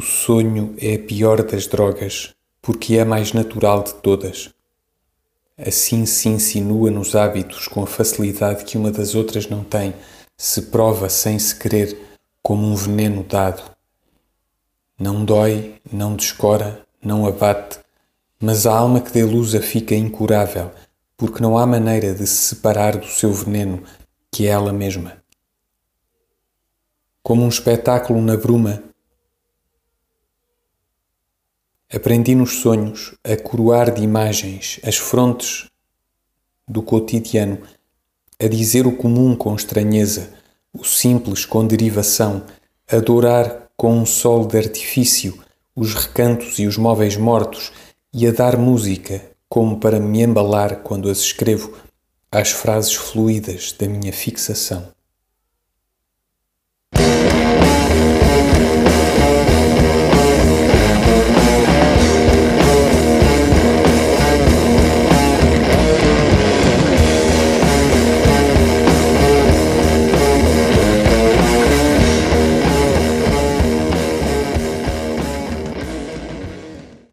sonho é a pior das drogas, porque é a mais natural de todas. Assim se insinua nos hábitos com a facilidade que uma das outras não tem, se prova sem se querer como um veneno dado. Não dói, não descora, não abate, mas a alma que delusa fica incurável, porque não há maneira de se separar do seu veneno, que é ela mesma. Como um espetáculo na bruma, Aprendi nos sonhos a coroar de imagens as frontes do cotidiano, a dizer o comum com estranheza, o simples com derivação, a adorar com um sol de artifício os recantos e os móveis mortos e a dar música como para me embalar quando as escrevo às frases fluídas da minha fixação.